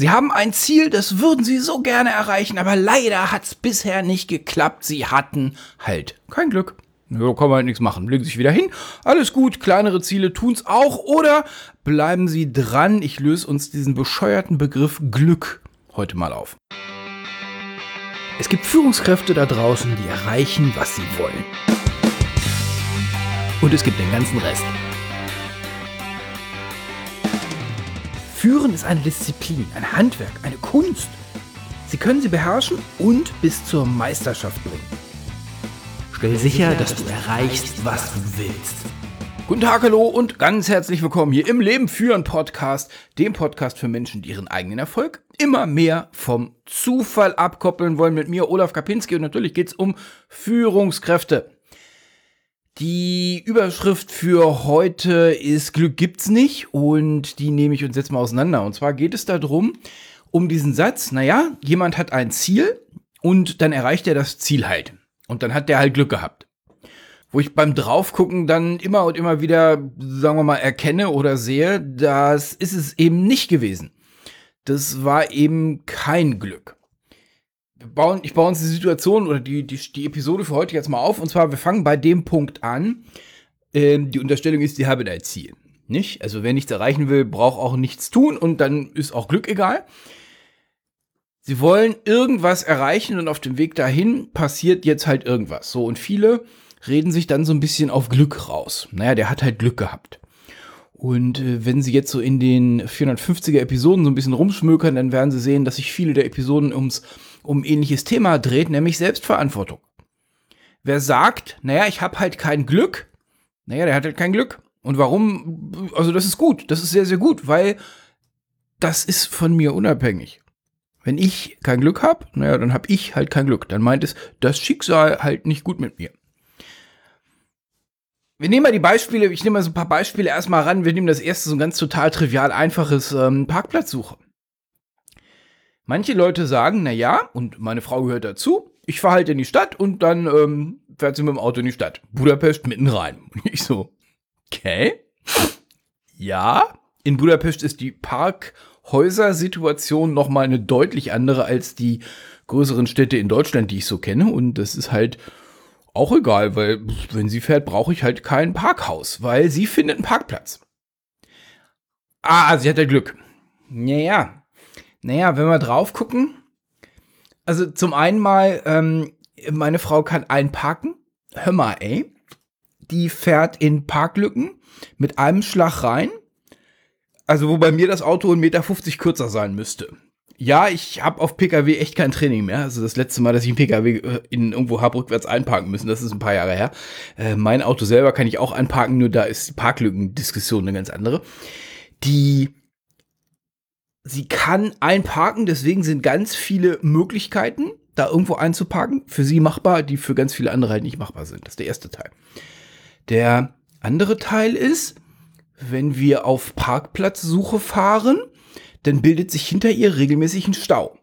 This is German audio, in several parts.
Sie haben ein Ziel, das würden Sie so gerne erreichen, aber leider hat es bisher nicht geklappt. Sie hatten halt kein Glück. Ja, kann man halt nichts machen. Legen Sie sich wieder hin. Alles gut, kleinere Ziele tun's auch. Oder bleiben Sie dran. Ich löse uns diesen bescheuerten Begriff Glück heute mal auf. Es gibt Führungskräfte da draußen, die erreichen, was sie wollen. Und es gibt den ganzen Rest. Führen ist eine Disziplin, ein Handwerk, eine Kunst. Sie können sie beherrschen und bis zur Meisterschaft bringen. Stell sicher, dass du erreichst, was du willst. Guten Tag, hallo und ganz herzlich willkommen hier im Leben führen Podcast, dem Podcast für Menschen, die ihren eigenen Erfolg immer mehr vom Zufall abkoppeln wollen. Mit mir, Olaf Kapinski, und natürlich geht es um Führungskräfte. Die Überschrift für heute ist Glück gibt's nicht und die nehme ich uns jetzt mal auseinander. Und zwar geht es darum, um diesen Satz, naja, jemand hat ein Ziel und dann erreicht er das Ziel halt. Und dann hat der halt Glück gehabt. Wo ich beim Draufgucken dann immer und immer wieder, sagen wir mal, erkenne oder sehe, das ist es eben nicht gewesen. Das war eben kein Glück bauen, ich baue uns die Situation oder die, die, die Episode für heute jetzt mal auf. Und zwar, wir fangen bei dem Punkt an. Ähm, die Unterstellung ist, die haben ein Ziel. Nicht? Also wer nichts erreichen will, braucht auch nichts tun und dann ist auch Glück egal. Sie wollen irgendwas erreichen und auf dem Weg dahin passiert jetzt halt irgendwas. So, und viele reden sich dann so ein bisschen auf Glück raus. Naja, der hat halt Glück gehabt. Und äh, wenn Sie jetzt so in den 450er Episoden so ein bisschen rumschmökern, dann werden Sie sehen, dass sich viele der Episoden ums um ähnliches Thema dreht, nämlich Selbstverantwortung. Wer sagt, naja, ich habe halt kein Glück, naja, der hat halt kein Glück. Und warum? Also das ist gut, das ist sehr, sehr gut, weil das ist von mir unabhängig. Wenn ich kein Glück habe, naja, dann habe ich halt kein Glück. Dann meint es, das Schicksal halt nicht gut mit mir. Wir nehmen mal die Beispiele, ich nehme mal so ein paar Beispiele erstmal ran. Wir nehmen das erste so ein ganz total trivial einfaches ähm, Parkplatzsuche. Manche Leute sagen, na ja, und meine Frau gehört dazu, ich fahre halt in die Stadt und dann ähm, fährt sie mit dem Auto in die Stadt. Budapest mitten rein. Und ich so, okay. Ja, in Budapest ist die Parkhäuser-Situation nochmal eine deutlich andere als die größeren Städte in Deutschland, die ich so kenne. Und das ist halt auch egal, weil wenn sie fährt, brauche ich halt kein Parkhaus, weil sie findet einen Parkplatz. Ah, sie hat ja Glück. Naja, naja, wenn wir drauf gucken, also zum einen mal, ähm, meine Frau kann einparken. Hör mal, ey. Die fährt in Parklücken mit einem Schlag rein. Also, wo bei mir das Auto 1,50 Meter kürzer sein müsste. Ja, ich habe auf PKW echt kein Training mehr. Also das letzte Mal, dass ich einen PKW äh, in irgendwo habe rückwärts einparken müssen, das ist ein paar Jahre her. Äh, mein Auto selber kann ich auch einparken, nur da ist die Parklückendiskussion eine ganz andere. Die sie kann einparken, deswegen sind ganz viele Möglichkeiten, da irgendwo einzuparken, für sie machbar, die für ganz viele andere halt nicht machbar sind. Das ist der erste Teil. Der andere Teil ist, wenn wir auf Parkplatzsuche fahren, dann bildet sich hinter ihr regelmäßig ein Stau.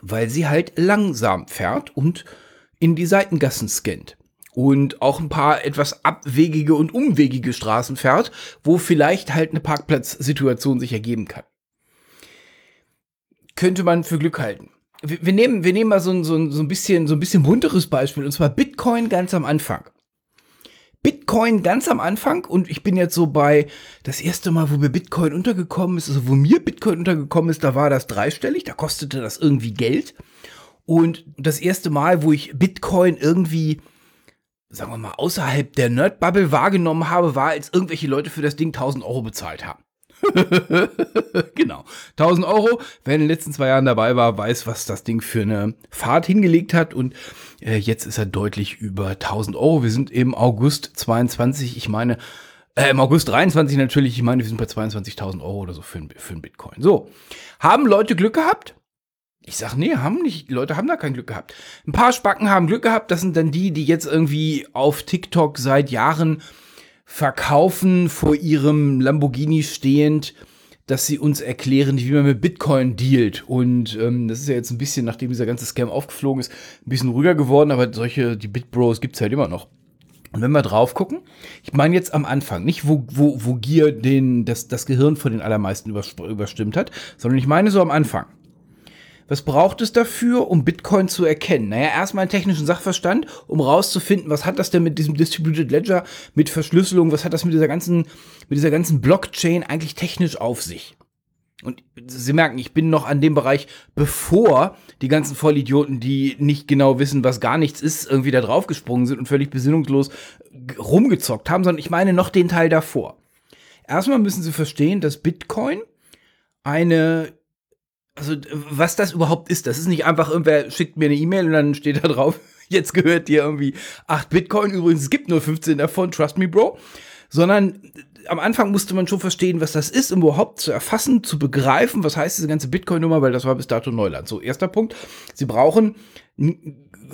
Weil sie halt langsam fährt und in die Seitengassen scannt. Und auch ein paar etwas abwegige und umwegige Straßen fährt, wo vielleicht halt eine Parkplatzsituation sich ergeben kann könnte man für Glück halten. Wir, wir nehmen, wir nehmen mal so ein, so, ein, so ein bisschen, so ein bisschen bunteres Beispiel, und zwar Bitcoin ganz am Anfang. Bitcoin ganz am Anfang und ich bin jetzt so bei das erste Mal, wo mir Bitcoin untergekommen ist, also wo mir Bitcoin untergekommen ist, da war das dreistellig, da kostete das irgendwie Geld. Und das erste Mal, wo ich Bitcoin irgendwie, sagen wir mal, außerhalb der Nerdbubble wahrgenommen habe, war, als irgendwelche Leute für das Ding 1000 Euro bezahlt haben. genau. 1000 Euro. Wer in den letzten zwei Jahren dabei war, weiß, was das Ding für eine Fahrt hingelegt hat. Und äh, jetzt ist er deutlich über 1000 Euro. Wir sind im August 22. Ich meine, äh, im August 23 natürlich. Ich meine, wir sind bei 22.000 Euro oder so für, für Bitcoin. So. Haben Leute Glück gehabt? Ich sag, nee, haben nicht. Leute haben da kein Glück gehabt. Ein paar Spacken haben Glück gehabt. Das sind dann die, die jetzt irgendwie auf TikTok seit Jahren verkaufen vor ihrem Lamborghini stehend, dass sie uns erklären, wie man mit Bitcoin dealt. Und ähm, das ist ja jetzt ein bisschen, nachdem dieser ganze Scam aufgeflogen ist, ein bisschen ruhiger geworden, aber solche, die Bitbros gibt es halt immer noch. Und wenn wir drauf gucken, ich meine jetzt am Anfang, nicht wo, wo, wo Gier den, das, das Gehirn von den allermeisten überstimmt hat, sondern ich meine so am Anfang. Was braucht es dafür, um Bitcoin zu erkennen? Naja, erstmal einen technischen Sachverstand, um rauszufinden, was hat das denn mit diesem Distributed Ledger, mit Verschlüsselung, was hat das mit dieser ganzen, mit dieser ganzen Blockchain eigentlich technisch auf sich? Und Sie merken, ich bin noch an dem Bereich, bevor die ganzen Vollidioten, die nicht genau wissen, was gar nichts ist, irgendwie da draufgesprungen sind und völlig besinnungslos rumgezockt haben, sondern ich meine noch den Teil davor. Erstmal müssen Sie verstehen, dass Bitcoin eine also was das überhaupt ist, das ist nicht einfach irgendwer schickt mir eine E-Mail und dann steht da drauf, jetzt gehört dir irgendwie 8 Bitcoin, übrigens es gibt nur 15 davon, trust me bro, sondern am Anfang musste man schon verstehen, was das ist, um überhaupt zu erfassen, zu begreifen, was heißt diese ganze Bitcoin-Nummer, weil das war bis dato Neuland. So, erster Punkt, sie brauchen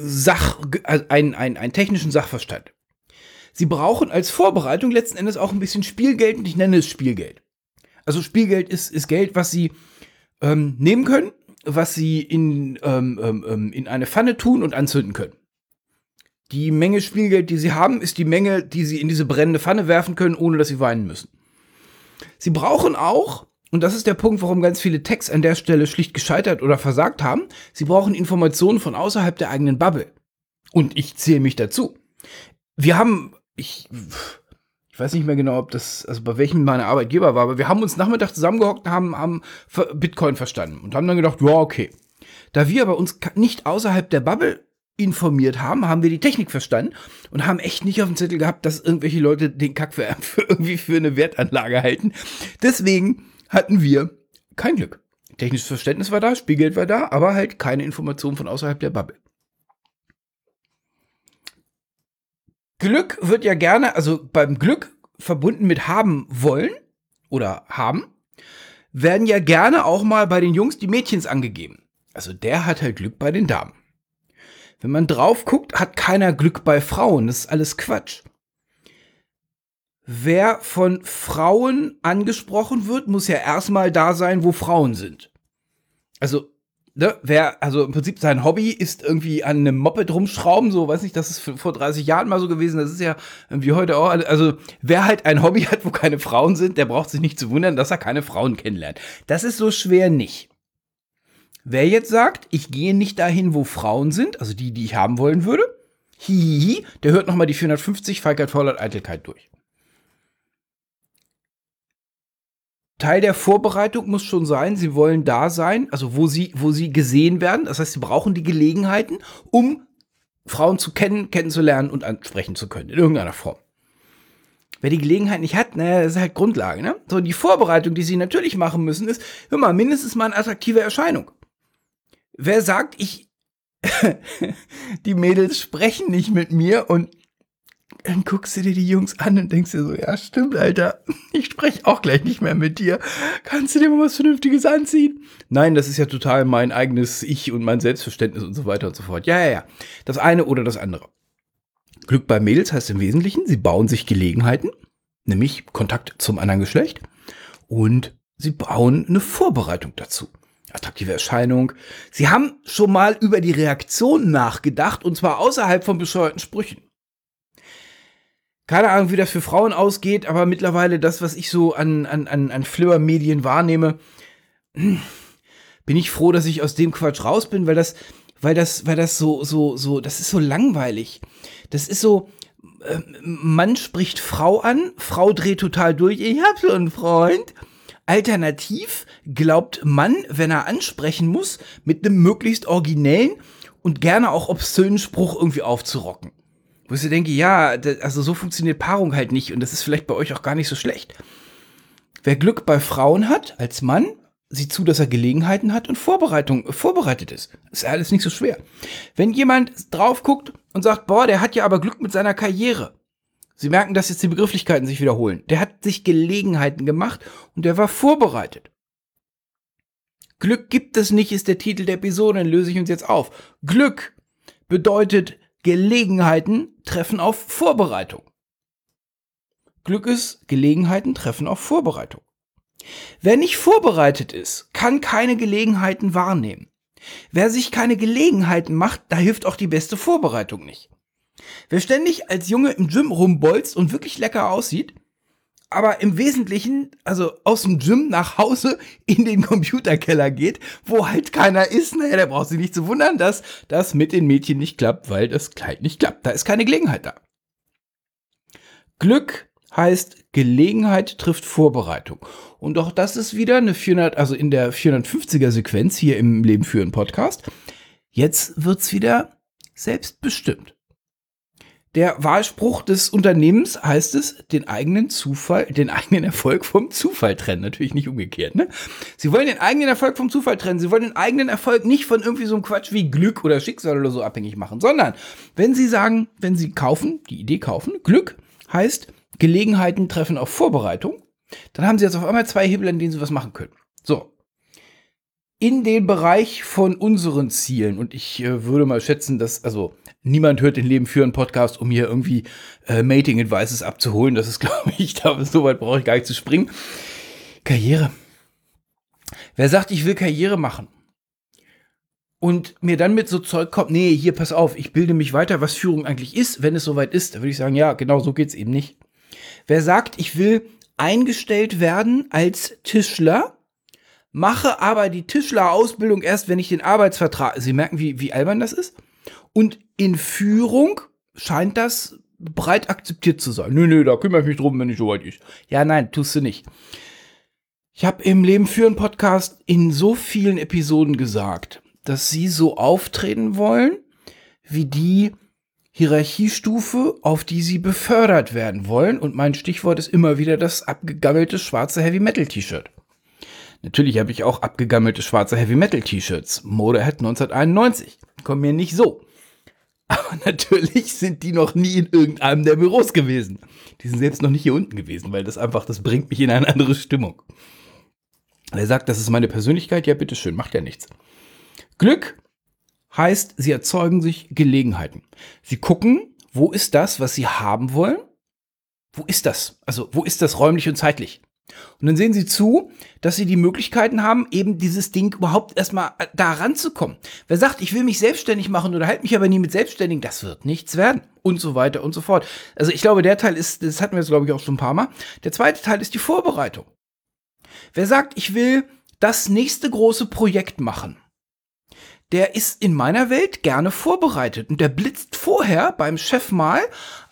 Sach, also einen, einen, einen technischen Sachverstand. Sie brauchen als Vorbereitung letzten Endes auch ein bisschen Spielgeld und ich nenne es Spielgeld. Also Spielgeld ist, ist Geld, was sie ähm, nehmen können, was sie in, ähm, ähm, ähm, in eine Pfanne tun und anzünden können. Die Menge Spielgeld, die sie haben, ist die Menge, die sie in diese brennende Pfanne werfen können, ohne dass sie weinen müssen. Sie brauchen auch, und das ist der Punkt, warum ganz viele Techs an der Stelle schlicht gescheitert oder versagt haben, sie brauchen Informationen von außerhalb der eigenen Bubble. Und ich zähle mich dazu. Wir haben, ich, ich weiß nicht mehr genau, ob das, also bei welchem meiner Arbeitgeber war, aber wir haben uns Nachmittag zusammengehockt und haben, haben Bitcoin verstanden und haben dann gedacht, ja, okay. Da wir aber uns nicht außerhalb der Bubble informiert haben, haben wir die Technik verstanden und haben echt nicht auf dem Zettel gehabt, dass irgendwelche Leute den Kack für, für irgendwie für eine Wertanlage halten. Deswegen hatten wir kein Glück. Technisches Verständnis war da, Spielgeld war da, aber halt keine Informationen von außerhalb der Bubble. Glück wird ja gerne, also beim Glück verbunden mit haben wollen oder haben, werden ja gerne auch mal bei den Jungs die Mädchens angegeben. Also der hat halt Glück bei den Damen. Wenn man drauf guckt, hat keiner Glück bei Frauen. Das ist alles Quatsch. Wer von Frauen angesprochen wird, muss ja erstmal da sein, wo Frauen sind. Also ne, wer, also im Prinzip sein Hobby ist irgendwie an einem Moped rumschrauben, so, weiß nicht, das ist vor 30 Jahren mal so gewesen, das ist ja irgendwie heute auch, also wer halt ein Hobby hat, wo keine Frauen sind, der braucht sich nicht zu wundern, dass er keine Frauen kennenlernt. Das ist so schwer nicht. Wer jetzt sagt, ich gehe nicht dahin, wo Frauen sind, also die, die ich haben wollen würde, hihihi, der hört nochmal die 450 Feigheit, Faulheit, Eitelkeit durch. Teil der Vorbereitung muss schon sein, sie wollen da sein, also wo sie, wo sie gesehen werden. Das heißt, sie brauchen die Gelegenheiten, um Frauen zu kennen, kennenzulernen und ansprechen zu können, in irgendeiner Form. Wer die Gelegenheit nicht hat, naja, das ist halt Grundlage, ne? So, die Vorbereitung, die sie natürlich machen müssen, ist, hör mal, mindestens mal eine attraktive Erscheinung. Wer sagt, ich, die Mädels sprechen nicht mit mir und dann guckst du dir die Jungs an und denkst dir so, ja, stimmt, Alter, ich spreche auch gleich nicht mehr mit dir. Kannst du dir mal was Vernünftiges anziehen? Nein, das ist ja total mein eigenes Ich und mein Selbstverständnis und so weiter und so fort. Ja, ja, ja. Das eine oder das andere. Glück bei Mädels heißt im Wesentlichen, sie bauen sich Gelegenheiten, nämlich Kontakt zum anderen Geschlecht und sie bauen eine Vorbereitung dazu. Attraktive Erscheinung. Sie haben schon mal über die Reaktion nachgedacht und zwar außerhalb von bescheuerten Sprüchen keine Ahnung, wie das für Frauen ausgeht, aber mittlerweile das, was ich so an, an, an, an Flipper-Medien wahrnehme, bin ich froh, dass ich aus dem Quatsch raus bin, weil das, weil das, weil das so, so, so, das ist so langweilig. Das ist so, äh, Mann spricht Frau an, Frau dreht total durch, ich hab so einen Freund. Alternativ glaubt Mann, wenn er ansprechen muss, mit einem möglichst originellen und gerne auch obszönen Spruch irgendwie aufzurocken. Wo ich so denke, ja, also so funktioniert Paarung halt nicht und das ist vielleicht bei euch auch gar nicht so schlecht. Wer Glück bei Frauen hat, als Mann, sieht zu, dass er Gelegenheiten hat und Vorbereitung, vorbereitet ist. ist alles nicht so schwer. Wenn jemand drauf guckt und sagt, boah, der hat ja aber Glück mit seiner Karriere. Sie merken, dass jetzt die Begrifflichkeiten sich wiederholen. Der hat sich Gelegenheiten gemacht und der war vorbereitet. Glück gibt es nicht, ist der Titel der Episode, dann löse ich uns jetzt auf. Glück bedeutet Gelegenheiten treffen auf Vorbereitung. Glück ist, Gelegenheiten treffen auf Vorbereitung. Wer nicht vorbereitet ist, kann keine Gelegenheiten wahrnehmen. Wer sich keine Gelegenheiten macht, da hilft auch die beste Vorbereitung nicht. Wer ständig als Junge im Gym rumbolzt und wirklich lecker aussieht, aber im Wesentlichen, also aus dem Gym nach Hause in den Computerkeller geht, wo halt keiner ist, naja, der braucht sich nicht zu wundern, dass das mit den Mädchen nicht klappt, weil das Kleid nicht klappt. Da ist keine Gelegenheit da. Glück heißt Gelegenheit trifft Vorbereitung. Und auch das ist wieder eine 400, also in der 450er Sequenz hier im Leben führen Podcast. Jetzt wird's wieder selbstbestimmt. Der Wahlspruch des Unternehmens heißt es, den eigenen Zufall, den eigenen Erfolg vom Zufall trennen. Natürlich nicht umgekehrt, ne? Sie wollen den eigenen Erfolg vom Zufall trennen. Sie wollen den eigenen Erfolg nicht von irgendwie so einem Quatsch wie Glück oder Schicksal oder so abhängig machen, sondern wenn Sie sagen, wenn Sie kaufen, die Idee kaufen, Glück heißt, Gelegenheiten treffen auf Vorbereitung, dann haben Sie jetzt auf einmal zwei Hebel, an denen Sie was machen können. So, in den Bereich von unseren Zielen. Und ich äh, würde mal schätzen, dass, also niemand hört den Leben führen Podcast, um hier irgendwie äh, Mating Advices abzuholen. Das ist, glaube ich, da so weit brauche ich gar nicht zu springen. Karriere. Wer sagt, ich will Karriere machen? Und mir dann mit so Zeug kommt, nee, hier, pass auf, ich bilde mich weiter, was Führung eigentlich ist, wenn es soweit ist, da würde ich sagen, ja, genau so geht's eben nicht. Wer sagt, ich will eingestellt werden als Tischler, mache aber die Tischlerausbildung erst, wenn ich den Arbeitsvertrag. Sie merken, wie, wie albern das ist? Und in Führung scheint das breit akzeptiert zu sein. Nö, nö, da kümmere ich mich drum, wenn ich soweit ist. Ja, nein, tust du nicht. Ich habe im Leben führen Podcast in so vielen Episoden gesagt, dass sie so auftreten wollen, wie die Hierarchiestufe, auf die sie befördert werden wollen. Und mein Stichwort ist immer wieder das abgegammelte schwarze Heavy Metal T-Shirt. Natürlich habe ich auch abgegammelte schwarze Heavy Metal T-Shirts. Motorhead 1991. Kommen mir nicht so. Aber natürlich sind die noch nie in irgendeinem der Büros gewesen. Die sind selbst noch nicht hier unten gewesen, weil das einfach, das bringt mich in eine andere Stimmung. Er sagt, das ist meine Persönlichkeit. Ja, bitteschön, macht ja nichts. Glück heißt, sie erzeugen sich Gelegenheiten. Sie gucken, wo ist das, was sie haben wollen? Wo ist das? Also, wo ist das räumlich und zeitlich? Und dann sehen sie zu, dass sie die Möglichkeiten haben, eben dieses Ding überhaupt erstmal äh, da ranzukommen. Wer sagt, ich will mich selbstständig machen oder halt mich aber nie mit Selbstständigen, das wird nichts werden. Und so weiter und so fort. Also ich glaube, der Teil ist, das hatten wir jetzt glaube ich auch schon ein paar Mal. Der zweite Teil ist die Vorbereitung. Wer sagt, ich will das nächste große Projekt machen, der ist in meiner Welt gerne vorbereitet und der blitzt vorher beim Chef mal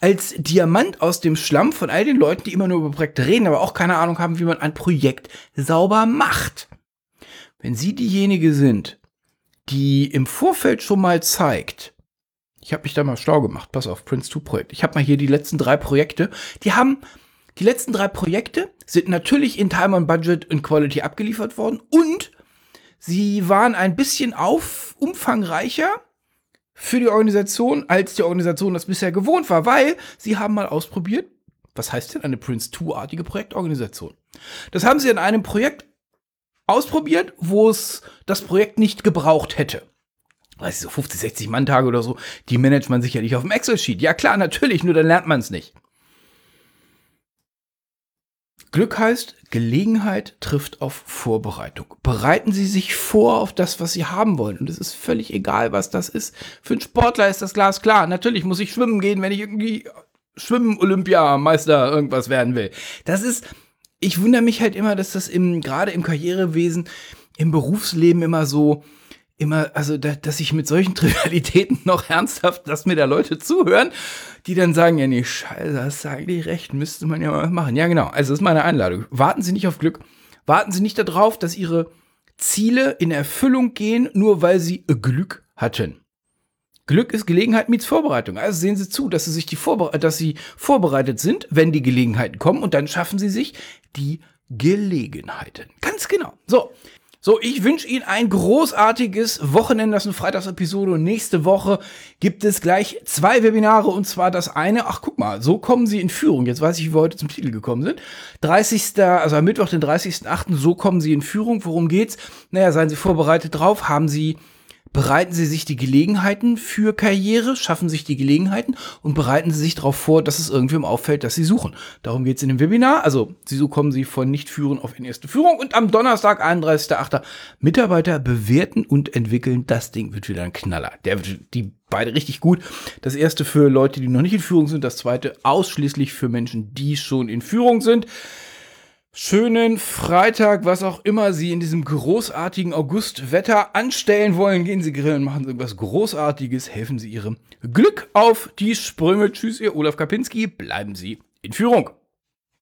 als Diamant aus dem Schlamm von all den Leuten, die immer nur über Projekte reden, aber auch keine Ahnung haben, wie man ein Projekt sauber macht. Wenn Sie diejenige sind, die im Vorfeld schon mal zeigt, ich habe mich da mal schlau gemacht, pass auf, Prince 2 Projekt. Ich habe mal hier die letzten drei Projekte, die haben die letzten drei Projekte sind natürlich in Time und Budget und Quality abgeliefert worden und Sie waren ein bisschen auf, umfangreicher für die Organisation, als die Organisation das bisher gewohnt war, weil sie haben mal ausprobiert, was heißt denn eine Prince 2-artige Projektorganisation? Das haben sie in einem Projekt ausprobiert, wo es das Projekt nicht gebraucht hätte. Weiß ich, so 50, 60 Mann-Tage oder so, die managt man sicherlich auf dem Excel-Sheet. Ja klar, natürlich, nur dann lernt man es nicht. Glück heißt, Gelegenheit trifft auf Vorbereitung. Bereiten Sie sich vor auf das, was Sie haben wollen. Und es ist völlig egal, was das ist. Für einen Sportler ist das Glas klar. Natürlich muss ich schwimmen gehen, wenn ich irgendwie Schwimmen, Olympiameister, irgendwas werden will. Das ist, ich wundere mich halt immer, dass das im, gerade im Karrierewesen, im Berufsleben immer so, immer, also da, dass ich mit solchen Trivialitäten noch ernsthaft, dass mir da Leute zuhören, die dann sagen, ja nee, scheiße, hast du eigentlich recht, müsste man ja mal machen. Ja genau, also das ist meine Einladung. Warten Sie nicht auf Glück. Warten Sie nicht darauf, dass Ihre Ziele in Erfüllung gehen, nur weil Sie Glück hatten. Glück ist Gelegenheit mit Vorbereitung. Also sehen Sie zu, dass Sie sich die Vorbere dass Sie vorbereitet sind, wenn die Gelegenheiten kommen und dann schaffen Sie sich die Gelegenheiten. Ganz genau. So, so, ich wünsche Ihnen ein großartiges Wochenende. Das ist eine Freitagsepisode nächste Woche gibt es gleich zwei Webinare und zwar das eine, ach guck mal, so kommen Sie in Führung. Jetzt weiß ich, wie wir heute zum Titel gekommen sind. 30. also am Mittwoch, den 30.8., so kommen Sie in Führung. Worum geht's? Naja, seien Sie vorbereitet drauf, haben Sie bereiten Sie sich die Gelegenheiten für Karriere, schaffen sich die Gelegenheiten und bereiten Sie sich darauf vor, dass es irgendwem auffällt, dass Sie suchen. Darum geht es in dem Webinar. Also, so kommen Sie von Nicht-Führen auf in erste Führung. Und am Donnerstag, 31.08. Mitarbeiter bewerten und entwickeln. Das Ding wird wieder ein Knaller. Der wird die beide richtig gut. Das erste für Leute, die noch nicht in Führung sind. Das zweite ausschließlich für Menschen, die schon in Führung sind schönen Freitag, was auch immer Sie in diesem großartigen Augustwetter anstellen wollen. Gehen Sie grillen, machen Sie irgendwas Großartiges, helfen Sie Ihrem Glück auf die Sprünge. Tschüss, Ihr Olaf Kapinski. Bleiben Sie in Führung.